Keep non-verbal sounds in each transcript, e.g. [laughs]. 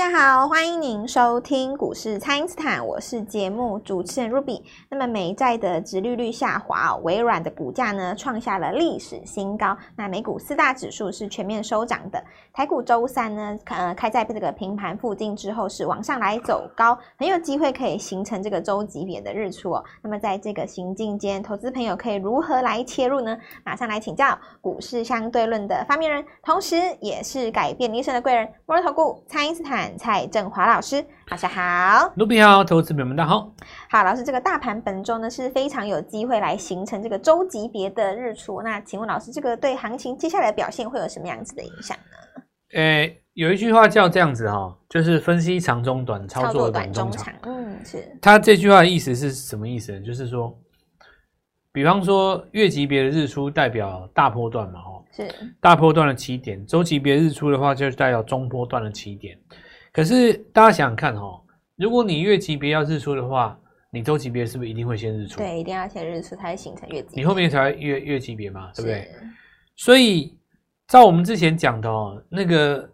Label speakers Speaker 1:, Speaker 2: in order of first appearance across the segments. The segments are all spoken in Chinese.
Speaker 1: 大家好，欢迎您收听股市蔡因斯坦，我是节目主持人 Ruby。那么美债的殖利率下滑，微软的股价呢创下了历史新高。那美股四大指数是全面收涨的，台股周三呢，呃，开在这个平盘附近之后是往上来走高，很有机会可以形成这个周级别的日出哦。那么在这个行进间，投资朋友可以如何来切入呢？马上来请教股市相对论的发明人，同时也是改变一生的贵人——摩尔投顾蔡因斯坦。蔡振华老师，晚上好。
Speaker 2: 卢比好，投资朋友们大家好。
Speaker 1: 好，老师，这个大盘本周呢是非常有机会来形成这个周级别的日出。那请问老师，这个对行情接下来的表现会有什么样子的影响呢？
Speaker 2: 诶、欸，有一句话叫这样子哈、哦，就是分析长中短，操作短中长。
Speaker 1: 嗯，是。
Speaker 2: 他这句话的意思是什么意思呢？就是说，比方说月级别的日出代表大波段嘛，哦，是大波段的起点；周级别日出的话，就代表中波段的起点。可是大家想想看哦，如果你月级别要日出的话，你周级别是不是一定会先日出？
Speaker 1: 对，一定要先日出才会形成月级别。
Speaker 2: 你后面才会月月级别嘛，对不对？所以照我们之前讲的哦，那个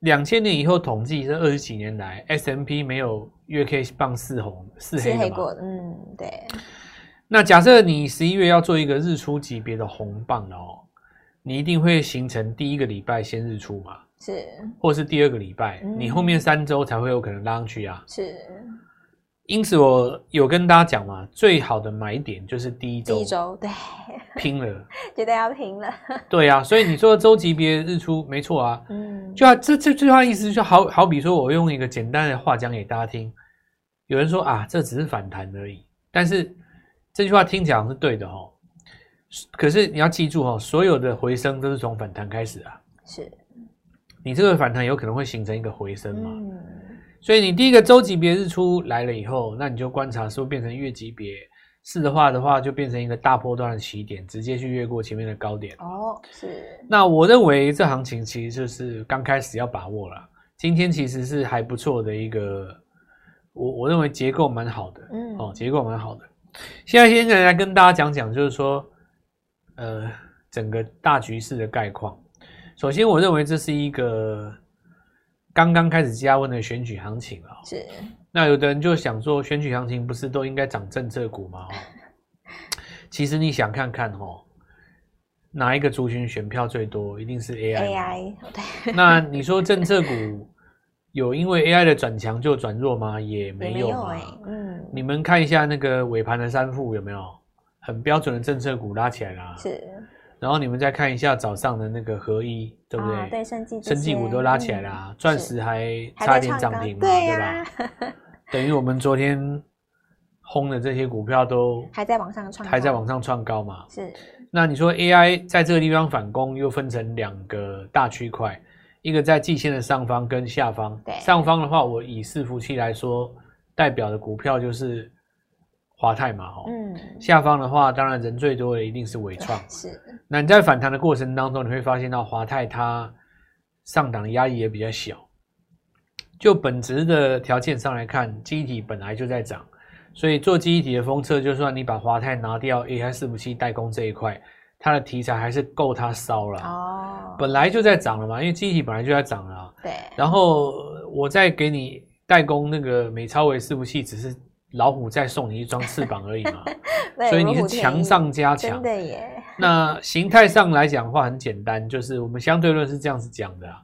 Speaker 2: 两千年以后统计这二十几年来，S M P 没有月 K 棒四红四黑的嘛？
Speaker 1: 嗯，对。
Speaker 2: 那假设你十一月要做一个日出级别的红棒哦，你一定会形成第一个礼拜先日出嘛？是，或是第二个礼拜，嗯，你后面三周才会有可能拉上去啊。是，因此我有跟大家讲嘛，最好的买点就是第一周，第一周对，拼了，[laughs]
Speaker 1: 绝对要拼了。
Speaker 2: 对啊，所以你说周级别日出没错啊，嗯，就啊，这这句话意思就好好比说，我用一个简单的话讲给大家听。有人说啊，这只是反弹而已，但是这句话听起来是对的哦。可是你要记住哦，所有的回升都是从反弹开始啊。是。你这个反弹有可能会形成一个回升嘛？嗯，所以你第一个周级别日出来了以后，那你就观察是不是变成月级别，是的话的话就变成一个大波段的起点，直接去越过前面的高点。哦，是。那我认为这行情其实就是刚开始要把握了。今天其实是还不错的一个，我我认为结构蛮好的。嗯，哦，结构蛮好的。现在先来跟大家讲讲，就是说，呃，整个大局势的概况。首先，我认为这是一个刚刚开始加温的选举行情啊。是。那有的人就想说，选举行情不是都应该涨政策股吗？[laughs] 其实你想看看哦，哪一个族群选票最多？一定是 AI。AI。对。[laughs] 那你说政策股有因为 AI 的转强就转弱吗？也没有嘛。嗯。你们看一下那个尾盘的三副有没有很标准的政策股拉起来啦？是。然后你们再看一下早上的那个合一，对不对？啊、对，生技生技股都拉起来了，啊，钻、嗯、石还差一点涨停嘛，对，对吧？[laughs] 等于我们昨天轰的这些股票都还在往上创，还在往上创高嘛。是。那你说 AI 在这个地方反攻，又分成两个大区块，一个在季线的上方跟下方。对。上方的话，我以伺服器来说，代表的股票就是。华泰嘛，哈，嗯，下方的话，当然人最多的一定是伟创，是。那你在反弹的过程当中，你会发现到华泰它上档压力也比较小，就本质的条件上来看，记忆体本来就在涨，所以做记忆体的封测，就算你把华泰拿掉，AI 四五七代工这一块，它的题材还是够它烧了，哦，本来就在涨了嘛，因为记忆体本来就在涨了，对。然后我再给你代工那个美超微伺服器，只是。老虎再送你一双翅膀而已嘛，[laughs] 所以你是强上加强。的耶。那形态上来讲的话，很简单，就是我们相对论是这样子讲的啊。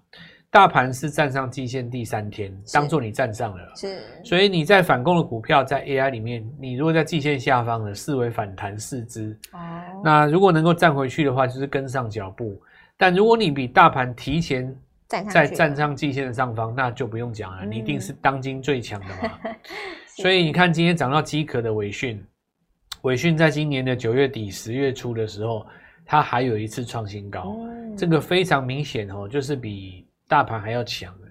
Speaker 2: 大盘是站上季线第三天，当做你站上了。是。所以你在反攻的股票，在 AI 里面，你如果在季线下方的视为反弹四支。哦。那如果能够站回去的话，就是跟上脚步。但如果你比大盘提前在站上季线的上方，那就不用讲了，你一定是当今最强的嘛。[laughs] 所以你看，今天涨到机壳的伟讯，伟讯在今年的九月底、十月初的时候，它还有一次创新高，嗯，这个非常明显哦，就是比大盘还要强的。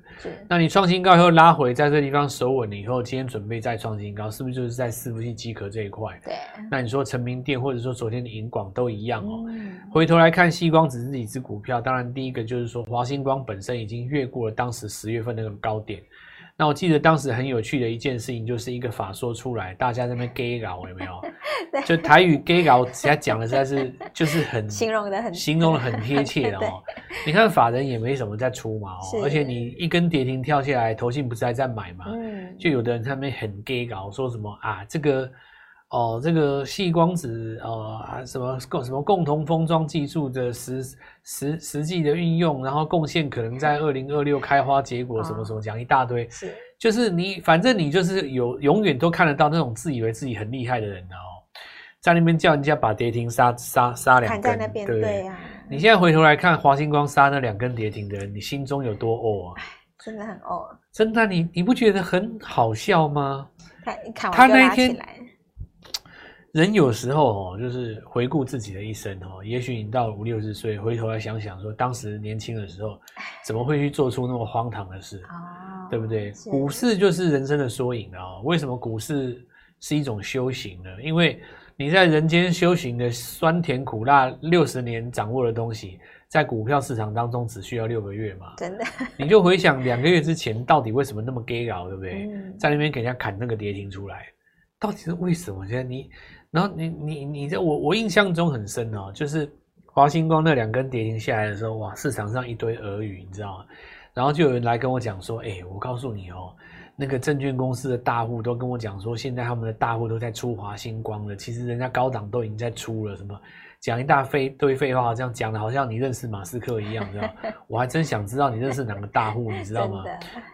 Speaker 2: 那你创新高以后拉回，在这地方守稳了以后，今天准备再创新高，是不是就是在伺服器机壳这一块？对。那你说成名店或者说昨天的银广都一样哦。嗯。回头来看，西光只是几只股票，当然第一个就是说华星光本身已经越过了当时十月份那个高点。那我记得当时很有趣的一件事情，就是一个法说出来，大家在那边 gay 搞有没有？[laughs] 就台语 gay 搞，其他讲的实在是就是很 [laughs]
Speaker 1: 形容的很
Speaker 2: 形容的很贴切 [laughs] 哦。你看法人也没什么在出嘛哦，而且你一根跌停跳下来，投信不是还在买嘛？嗯，就有的人在那边很 gay 搞，说什么啊这个。哦，这个细光子，呃，什么共什么共同封装技术的实实实际的运用，然后贡献可能在二零二六开花结果，什么什么讲一大堆，是，就是你反正你就是有永远都看得到那种自以为自己很厉害的人哦，在那边叫人家把跌停杀杀杀两根，对不对？对啊，你现在回头来看华星光杀那两根跌停的人，你心中有多哦啊？
Speaker 1: 真的很哦，
Speaker 2: 真的，你你不觉得很好笑吗？
Speaker 1: 他他那一天。
Speaker 2: 人有时候哦，就是回顾自己的一生哦，也许你到五六十岁，回头来想想说，当时年轻的时候，怎么会去做出那么荒唐的事，对不对？股市就是人生的缩影啊！为什么股市是一种修行呢？因为你在人间修行的酸甜苦辣六十年掌握的东西，在股票市场当中只需要六个月嘛？真的，你就回想两个月之前到底为什么那么 gay 搞，对不对？在那边给人家砍那个跌停出来，到底是为什么？现在你。然后你你你在我我印象中很深哦，就是华星光那两根跌停下来的时候，哇，市场上一堆俄语，你知道吗？然后就有人来跟我讲说，哎，我告诉你哦，那个证券公司的大户都跟我讲说，现在他们的大户都在出华星光了，其实人家高档都已经在出了什么。讲一大堆堆废话，这样讲的好像你认识马斯克一样，知道？[laughs] 我还真想知道你认识哪个大户，你知道吗？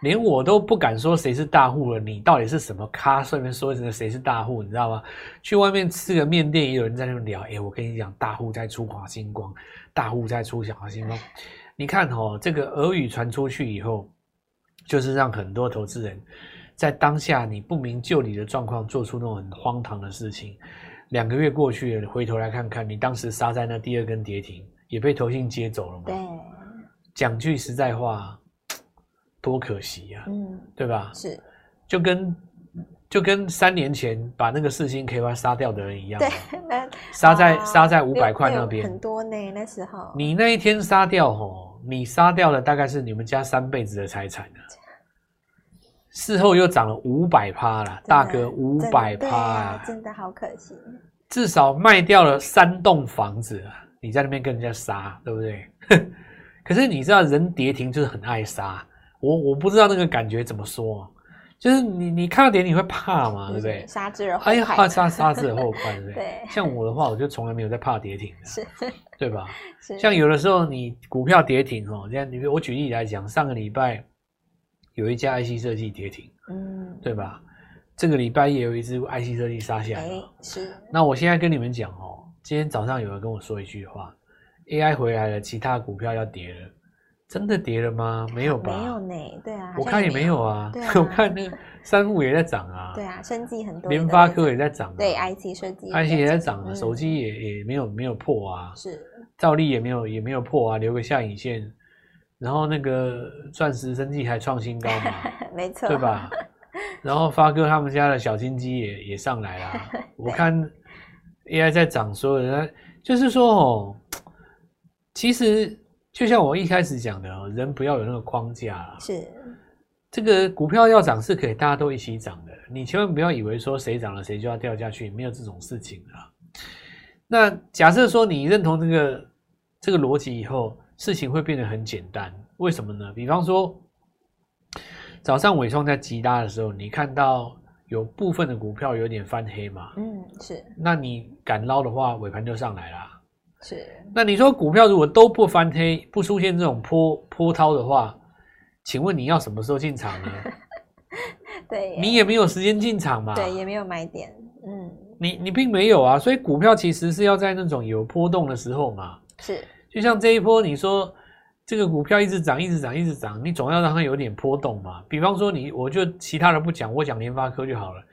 Speaker 2: 连我都不敢说谁是大户了，你到底是什么咖？顺便说一声谁是大户，你知道吗？去外面吃个面店，也有人在那边聊。哎，我跟你讲，大户在出华星光，大户在出小华星光。你看哦，这个俄语传出去以后，就是让很多投资人在当下你不明就里的状况，做出那种很荒唐的事情。两个月过去了，回头来看看，你当时杀在那第二根跌停，也被投信接走了嘛？对。讲句实在话，[tsk] 多可惜呀、啊，嗯，对吧？是。就跟就跟三年前把那个四星 KY 杀掉的人一样，对，[laughs] 杀在杀、啊、在五百块那边，
Speaker 1: 很多呢，那时候。
Speaker 2: 你那一天杀掉吼，你杀掉了大概是你们家三辈子的财产了。事后又涨了五百趴了，大哥五百趴啊，
Speaker 1: 真的好可惜。
Speaker 2: 至少卖掉了三栋房子啊！你在那边跟人家杀，对不对？[laughs] 可是你知道人跌停就是很爱杀，我我不知道那个感觉怎么说，就是你你看到跌停你会怕嘛，对不对？
Speaker 1: 杀之而后
Speaker 2: 哎呀，怕杀杀之而后快，对不对？对。像我的话，我就从来没有在怕跌停的，是，对吧？是。像有的时候你股票跌停哦，这样你我举例来讲，上个礼拜。有一家 IC 设计跌停，嗯，对吧？这个礼拜也有一只 IC 设计杀下来了，欸，是。那我现在跟你们讲哦，今天早上有人跟我说一句话：AI 回来了，其他股票要跌了，真的跌了吗？没有吧？没有呢，对啊，我看也没有啊。对啊，[laughs] 我看那个三富也在涨啊，对啊，生技很多，联发科也在涨，对，IC 设计，IC 也在涨啊，手机也也没有没有破啊，是，照例也没有也没有破啊，留个下影线。然后那个钻石生计还创新高嘛？[laughs] 没错，对吧？[laughs] 然后发哥他们家的小金鸡也也上来了。[laughs] 我看 AI 在涨，所有人就是说哦，其实就像我一开始讲的哦，人不要有那个框架。是，这个股票要涨是可以大家都一起涨的，你千万不要以为说谁涨了谁就要掉下去，没有这种事情啊。那假设说你认同这个这个逻辑以后。事情会变得很简单，为什么呢？比方说，早上尾创在急拉的时候，你看到有部分的股票有点翻黑嘛？嗯，是。那你敢捞的话，尾盘就上来啦。是。那你说股票如果都不翻黑，不出现这种波波涛的话，请问你要什么时候进场呢？[laughs] 对，你也没有时间进场嘛。
Speaker 1: 对，也没有买点。嗯，
Speaker 2: 你你并没有啊，所以股票其实是要在那种有波动的时候嘛。是。就像这一波，你说这个股票一直涨，一直涨，一直涨，你总要让它有点波动嘛。比方说，你我就其他的不讲，我讲联发科就好了。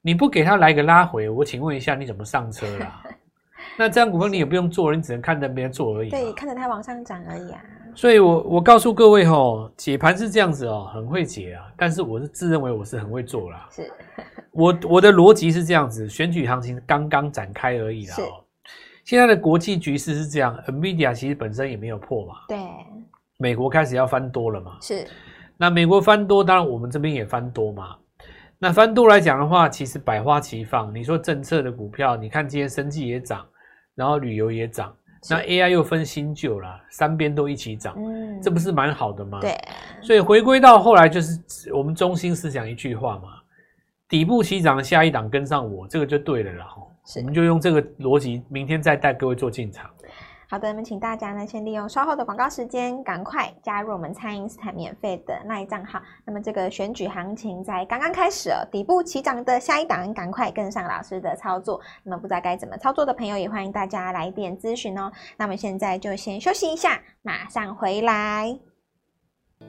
Speaker 2: 你不给它来个拉回，我请问一下，你怎么上车啦？[laughs] 那这样股票你也不用做，你只能看着别人做而已。
Speaker 1: 对，看着它往上涨而已啊。
Speaker 2: 所以我我告诉各位吼，解盘是这样子哦，很会解啊。但是我是自认为我是很会做啦。是，我我的逻辑是这样子，选举行情刚刚展开而已啦。现在的国际局势是这样，NVIDIA 其实本身也没有破嘛。对。美国开始要翻多了嘛。是。那美国翻多，当然我们这边也翻多嘛。那翻多来讲的话，其实百花齐放。你说政策的股票，你看今天生技也涨，然后旅游也涨，那 AI 又分新旧啦，三边都一起涨，嗯，这不是蛮好的吗？
Speaker 1: 对。
Speaker 2: 所以回归到后来，就是我们中心思想一句话嘛：底部起涨下一档跟上我，这个就对了啦。我们就用这个逻辑，明天再带各位做进场。
Speaker 1: 好的，那么请大家呢，先利用稍后的广告时间，赶快加入我们蔡因斯坦免费的 LINE 账号。那么这个选举行情在刚刚开始哦，底部起涨的下一档，赶快跟上老师的操作。那么不知道该怎么操作的朋友，也欢迎大家来电咨询哦。那么现在就先休息一下，马上回来。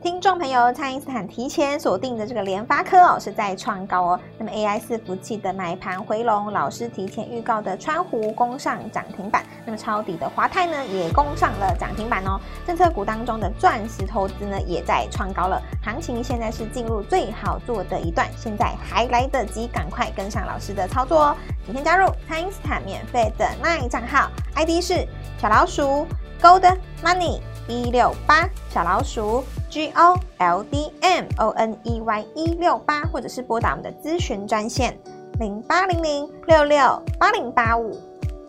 Speaker 1: 听众朋友，蔡因斯坦提前锁定的这个联发科哦，是在创高哦。那么 AI 伺服器的买盘回笼，老师提前预告的川湖攻上涨停板，那么抄底的华泰呢也攻上了涨停板哦。政策股当中的钻石投资呢也在创高了，行情现在是进入最好做的一段，现在还来得及，赶快跟上老师的操作哦。今天加入蔡因斯坦免费的 LINE 账号，ID 是小老鼠 Gold Money 一六八小老鼠。G O L D M O N E Y 一六八，或者是拨打我们的咨询专线零八零零六六八零八五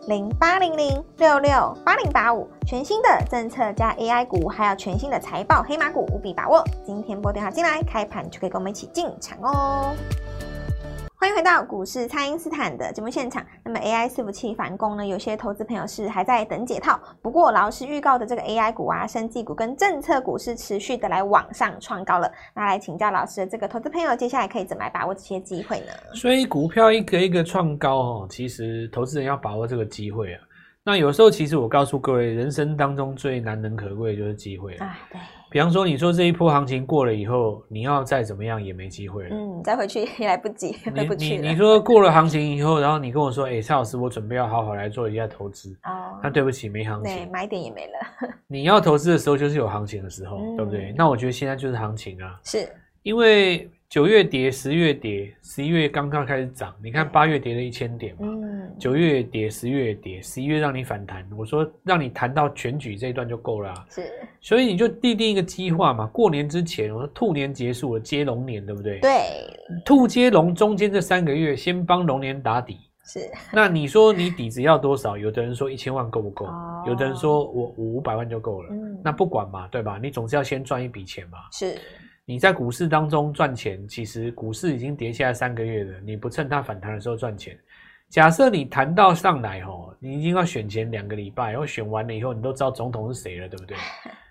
Speaker 1: 零八零零六六八零八五，全新的政策加 AI 股，还有全新的财报黑马股，务必把握。今天拨电话进来，开盘就可以跟我们一起进场哦。欢迎回到股市，蔡因斯坦的节目现场。那么 AI 伺服器反攻呢？有些投资朋友是还在等解套。不过老师预告的这个 AI 股啊、生技股跟政策股是持续的来往上创高了。那来请教老师的这个投资朋友，接下来可以怎么来把握这些机会呢？
Speaker 2: 所以股票一个一个创高哦，其实投资人要把握这个机会啊。那有时候其实我告诉各位，人生当中最难能可贵的就是机会啊。对。比方说，你说这一波行情过了以后，你要再怎么样也没机会了。
Speaker 1: 嗯，再回去也来不及，回不去了。
Speaker 2: 你你，你说过了行情以后，然后你跟我说，哎、欸，蔡老师，我准备要好好来做一下投资。哦。那对不起，没行情。
Speaker 1: 对，买点也没了。[laughs]
Speaker 2: 你要投资的时候，就是有行情的时候，嗯、对不对？那我觉得现在就是行情啊。是。因为。九月跌，十月跌，十一月刚刚开始涨。你看八月跌了一千点嘛，九、嗯、月跌，十月跌，十一月让你反弹。我说让你谈到全举这一段就够了、啊。是，所以你就订定一个计划嘛。过年之前，我说兔年结束了，接龙年，对不对？对。兔接龙中间这三个月，先帮龙年打底。是。[laughs] 那你说你底子要多少？有的人说一千万够不够？哦、有的人说我五百万就够了。嗯。那不管嘛，对吧？你总是要先赚一笔钱嘛。是。你在股市当中赚钱，其实股市已经跌下来三个月了，你不趁它反弹的时候赚钱。假设你谈到上来吼，你已经要选前两个礼拜，然后选完了以后，你都知道总统是谁了，对不对？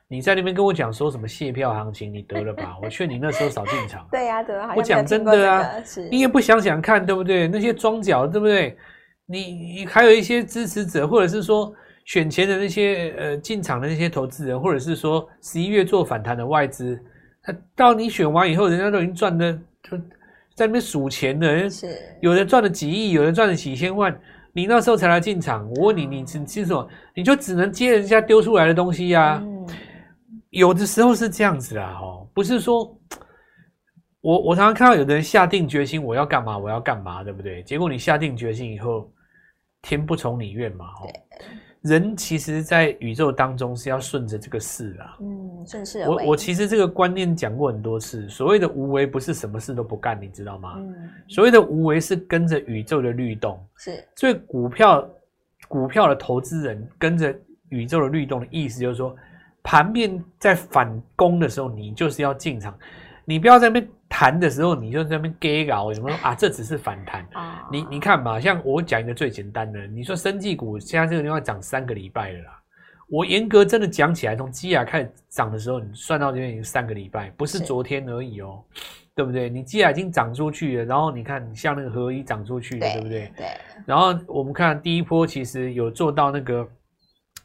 Speaker 2: 你在那边跟我讲说什么卸票行情，你得了吧？我劝你那时候少进场。[laughs] 对呀、啊，得。我讲真的啊，你也不想想看，对不对？那些庄脚，对不对？你你还有一些支持者，或者是说选前的那些呃进场的那些投资人，或者是说十一月做反弹的外资。到你选完以后，人家都已经赚的，就在那边数钱的，是有人赚了几亿，有人赚了几千万，你那时候才来进场。我问你，你你是什么？你就只能接人家丢出来的东西呀、啊。嗯、有的时候是这样子啦，哦，不是说，我我常常看到有的人下定决心，我要干嘛，我要干嘛，对不对？结果你下定决心以后，天不从你愿嘛，哦。人其实，在宇宙当中是要顺着这个势啊。嗯，顺势而为。我我其实这个观念讲过很多次。所谓的无为，不是什么事都不干，你知道吗？嗯。所谓的无为，是跟着宇宙的律动。是。所以股票，股票的投资人跟着宇宙的律动的意思，就是说，盘面在反攻的时候，你就是要进场。你不要在那边弹的时候，你就在那边给搞什么说啊？这只是反弹。你你看嘛，像我讲一个最简单的，你说生技股现在这个地方涨三个礼拜了啦。我严格真的讲起来，从基亚开始涨的时候，你算到这边已经三个礼拜，不是昨天而已哦，对不对？你基亚已经涨出去了，然后你看像那个合一涨出去了，对，对不对？对。然后我们看第一波，其实有做到那个。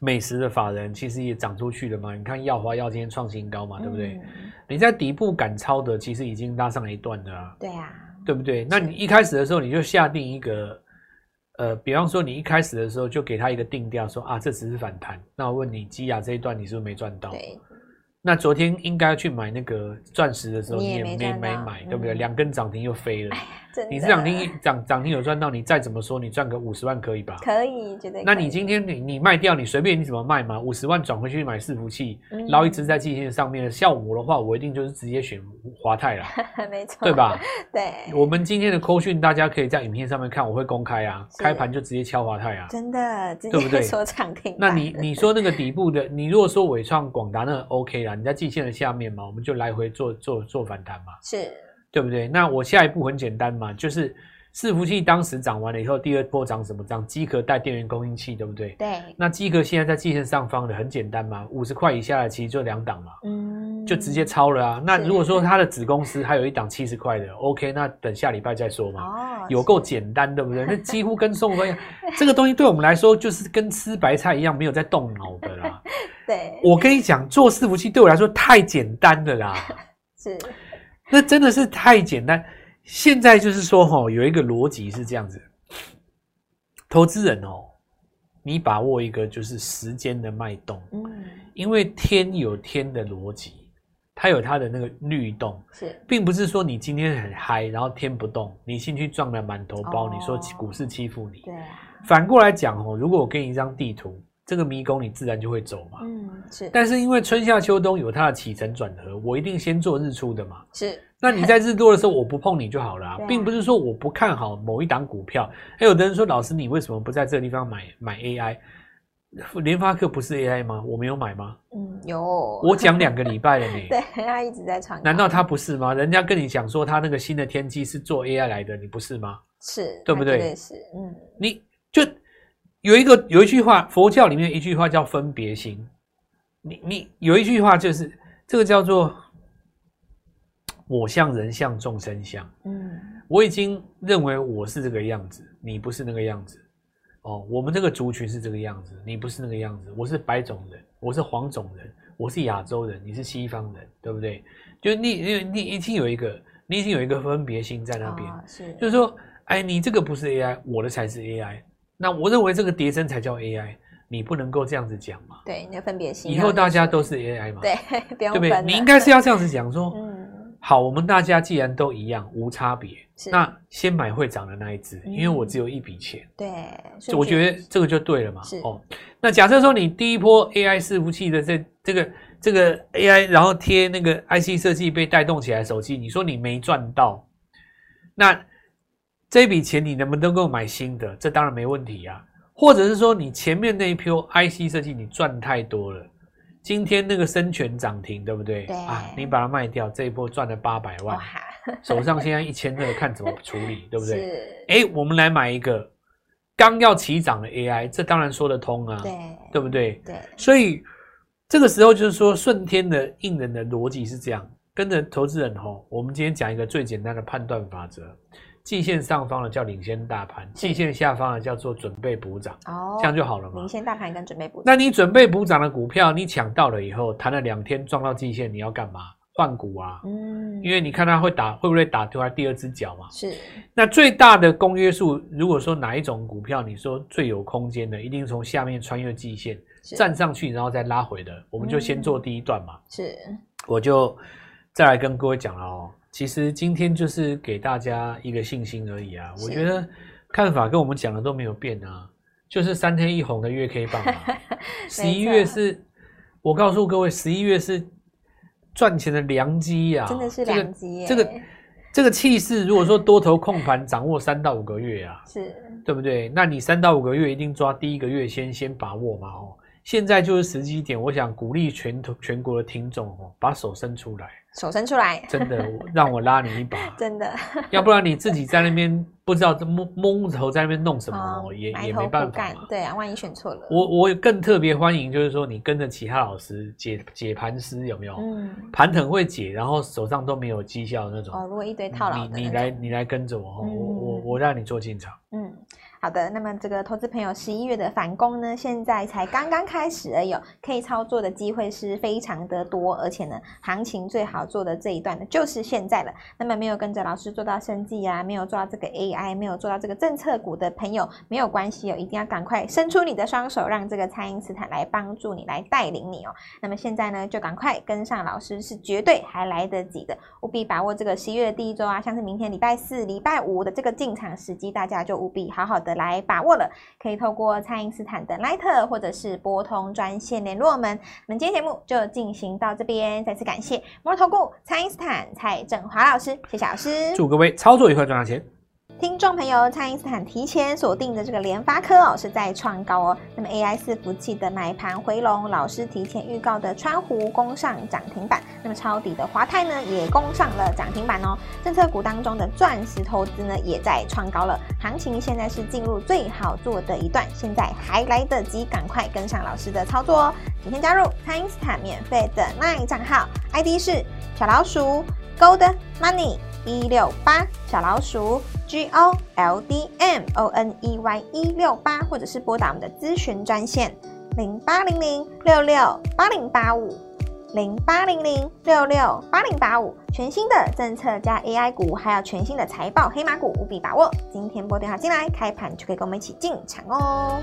Speaker 2: 美食的法人其实也涨出去了嘛？你看耀华耀今天创新高嘛，对不对？嗯、你在底部赶超的，其实已经拉上来一段了啊。对啊，对不对？那你一开始的时候你就下定一个，呃，比方说你一开始的时候就给他一个定调，说啊，这只是反弹。那我问你，基亚这一段你是不是没赚到？对。那昨天应该去买那个钻石的时候，你也没没，没买，对不对？两、嗯、根涨停又飞了。[laughs] 你这涨停涨涨停有赚到，你再怎么说你赚个五十万可以吧？
Speaker 1: 可以，绝对。
Speaker 2: 那你今天你你卖掉，你随便你怎么卖嘛？五十万转回去买伺服器，捞、嗯、一直在季线上面。像我的话，我一定就是直接选华泰了，[laughs]
Speaker 1: 没错，
Speaker 2: 对吧？
Speaker 1: 对。
Speaker 2: 我们今天的扣讯，大家可以在影片上面看，我会公开啊，开盘就直接敲华泰啊，
Speaker 1: 真的，对不对？[laughs] 说涨停。
Speaker 2: 那你你说那个底部的，你如果说伟创、广达，那 OK 啦，你在季线的下面嘛，我们就来回做做做反弹嘛，
Speaker 1: 是。
Speaker 2: 对不对？那我下一步很简单嘛，就是伺服器当时涨完了以后，第二波涨什么？涨机壳带电源供应器，对不对？
Speaker 1: 对。
Speaker 2: 那机壳现在在季线上方的，很简单嘛，五十块以下的其实就两档嘛，嗯，就直接超了啊。那如果说它的子公司还有一档七十块的，OK，那等下礼拜再说嘛。哦，有够简单，对不对？那几乎跟送分一样，[laughs] 这个东西对我们来说就是跟吃白菜一样，没有在动脑的啦。[laughs]
Speaker 1: 对。
Speaker 2: 我跟你讲，做伺服器对我来说太简单的啦。[laughs]
Speaker 1: 是。
Speaker 2: 那真的是太简单。现在就是说，哈，有一个逻辑是这样子：投资人哦，你把握一个就是时间的脉动，嗯，因为天有天的逻辑，它有它的那个律动，
Speaker 1: 是，
Speaker 2: 并不是说你今天很嗨，然后天不动，你进去撞了满头包，你说股市欺负你，对。反过来讲哦，如果我给你一张地图。这个迷宫你自然就会走嘛，
Speaker 1: 嗯，是。
Speaker 2: 但是因为春夏秋冬有它的起承转合，我一定先做日出的嘛，
Speaker 1: 是。
Speaker 2: 那你在日多的时候，我不碰你就好了啊，并不是说我不看好某一档股票。还有的人说，老师你为什么不在这个地方买买 AI？联发科不是 AI 吗？我没有买吗？
Speaker 1: 嗯，有。[laughs]
Speaker 2: 我讲两个礼拜了呢。
Speaker 1: 对，他一直在传。
Speaker 2: 难道他不是吗？人家跟你讲说他那个新的天机是做 AI 来的，你不是吗？
Speaker 1: 是，
Speaker 2: 对不对？
Speaker 1: 对，是，嗯，
Speaker 2: 你就。有一个有一句话，佛教里面一句话叫分别心。你你有一句话就是这个叫做我像人像众生相。嗯，我已经认为我是这个样子，你不是那个样子。哦，我们这个族群是这个样子，你不是那个样子。我是白种人，我是黄种人，我是亚洲人，你是西方人，对不对？就你你你已经有一个，你已经有一个分别心在那边。哦，是，就是说，哎，你这个不是 AI，我的才是 AI。那我认为这个叠升才叫 AI，你不能够这样子讲嘛？
Speaker 1: 对，你的分别心。
Speaker 2: 以后大家都是 AI 嘛？
Speaker 1: 对，[laughs] 对不
Speaker 2: 对？你应该是要这样子讲说，嗯，好，我们大家既然都一样，无差别，那先买会涨的那一只，因为我只有一笔钱。
Speaker 1: 对，
Speaker 2: 我觉得这个就对了嘛。哦，那假设说你第一波 AI 伺服器的这这个这个 AI，然后贴那个 IC 设计被带动起来手机，你说你没赚到，那？这笔钱你能不能够买新的？这当然没问题啊。或者是说你前面那一批 IC 设计你赚太多了，今天那个生全涨停，对不对？
Speaker 1: 对
Speaker 2: 啊，你把它卖掉，这一波赚了八百万，[laughs] 手上现在一千二，看怎么处理，[laughs] 对不对？是。哎，我们来买一个刚要起涨的 AI，这当然说得通啊，
Speaker 1: 对，
Speaker 2: 对不对？
Speaker 1: 对。
Speaker 2: 所以这个时候就是说，顺天的应人的逻辑是这样，跟着投资人吼，我们今天讲一个最简单的判断法则。季线上方的叫领先大盘，季线下方的叫做准备补涨，哦，这样就好了嘛。
Speaker 1: 领先大盘跟准备补涨，
Speaker 2: 那你准备补涨的股票，你抢到了以后，弹了两天撞到季线，你要干嘛？换股啊，嗯，因为你看它会打，会不会打出来第二只脚嘛？
Speaker 1: 是。
Speaker 2: 那最大的公约数，如果说哪一种股票，你说最有空间的，一定从下面穿越季线站上去，然后再拉回的，我们就先做第一段嘛。
Speaker 1: 是。
Speaker 2: 我就再来跟各位讲了哦。其实今天就是给大家一个信心而已啊！我觉得看法跟我们讲的都没有变啊，就是三天一红的月 K 棒啊。[laughs] 十一月是，我告诉各位，十一月是赚钱的良机啊！
Speaker 1: 真的是良机。
Speaker 2: 这个这个气势，如果说多头控盘掌握三到五个月啊，
Speaker 1: 是
Speaker 2: 对不对？那你三到五个月一定抓第一个月先先把握嘛哦。现在就是时机点，我想鼓励全全国的听众哦，把手伸出来。
Speaker 1: 手伸出来，
Speaker 2: 真的让我拉你一把，[laughs]
Speaker 1: 真的，
Speaker 2: 要不然你自己在那边不知道这蒙蒙头在那边弄什么，也也没办法。
Speaker 1: 对啊，万一选错了。
Speaker 2: 我我更特别欢迎，就是说你跟着其他老师解解盘师有没有？嗯，盘很会解，然后手上都没有绩效的那种。
Speaker 1: 哦，如果一堆套牢，
Speaker 2: 你你来你来跟着我，我我我让你做进场。
Speaker 1: 嗯。好的，那么这个投资朋友十一月的反攻呢，现在才刚刚开始而已，可以操作的机会是非常的多，而且呢，行情最好做的这一段呢，就是现在了。那么没有跟着老师做到生技啊，没有做到这个 AI，没有做到这个政策股的朋友，没有关系哦，一定要赶快伸出你的双手，让这个蔡因斯坦来帮助你，来带领你哦。那么现在呢，就赶快跟上老师，是绝对还来得及的，务必把握这个十一月的第一周啊，像是明天礼拜四、礼拜五的这个进场时机，大家就务必好好的。来把握了，可以透过蔡因斯坦的 Line 或者是拨通专线联络我们。我们今天节目就进行到这边，再次感谢摩尔投顾蔡因斯坦蔡振华老师，谢谢老师，
Speaker 2: 祝各位操作愉快，赚到钱。
Speaker 1: 听众朋友，蔡因斯坦提前锁定的这个联发科哦，是在创高哦。那么 AI 伺服器的买盘回笼，老师提前预告的川湖攻上涨停板，那么抄底的华泰呢也攻上了涨停板哦。政策股当中的钻石投资呢也在创高了，行情现在是进入最好做的一段，现在还来得及，赶快跟上老师的操作哦。今天加入蔡因斯坦免费的 LINE 账号，ID 是小老鼠 Gold Money 一六八小老鼠。G O L D M O N E Y 一六八，或者是拨打我们的咨询专线零八零零六六八零八五零八零零六六八零八五，全新的政策加 AI 股，还有全新的财报黑马股，务必把握。今天拨电话进来，开盘就可以跟我们一起进场哦。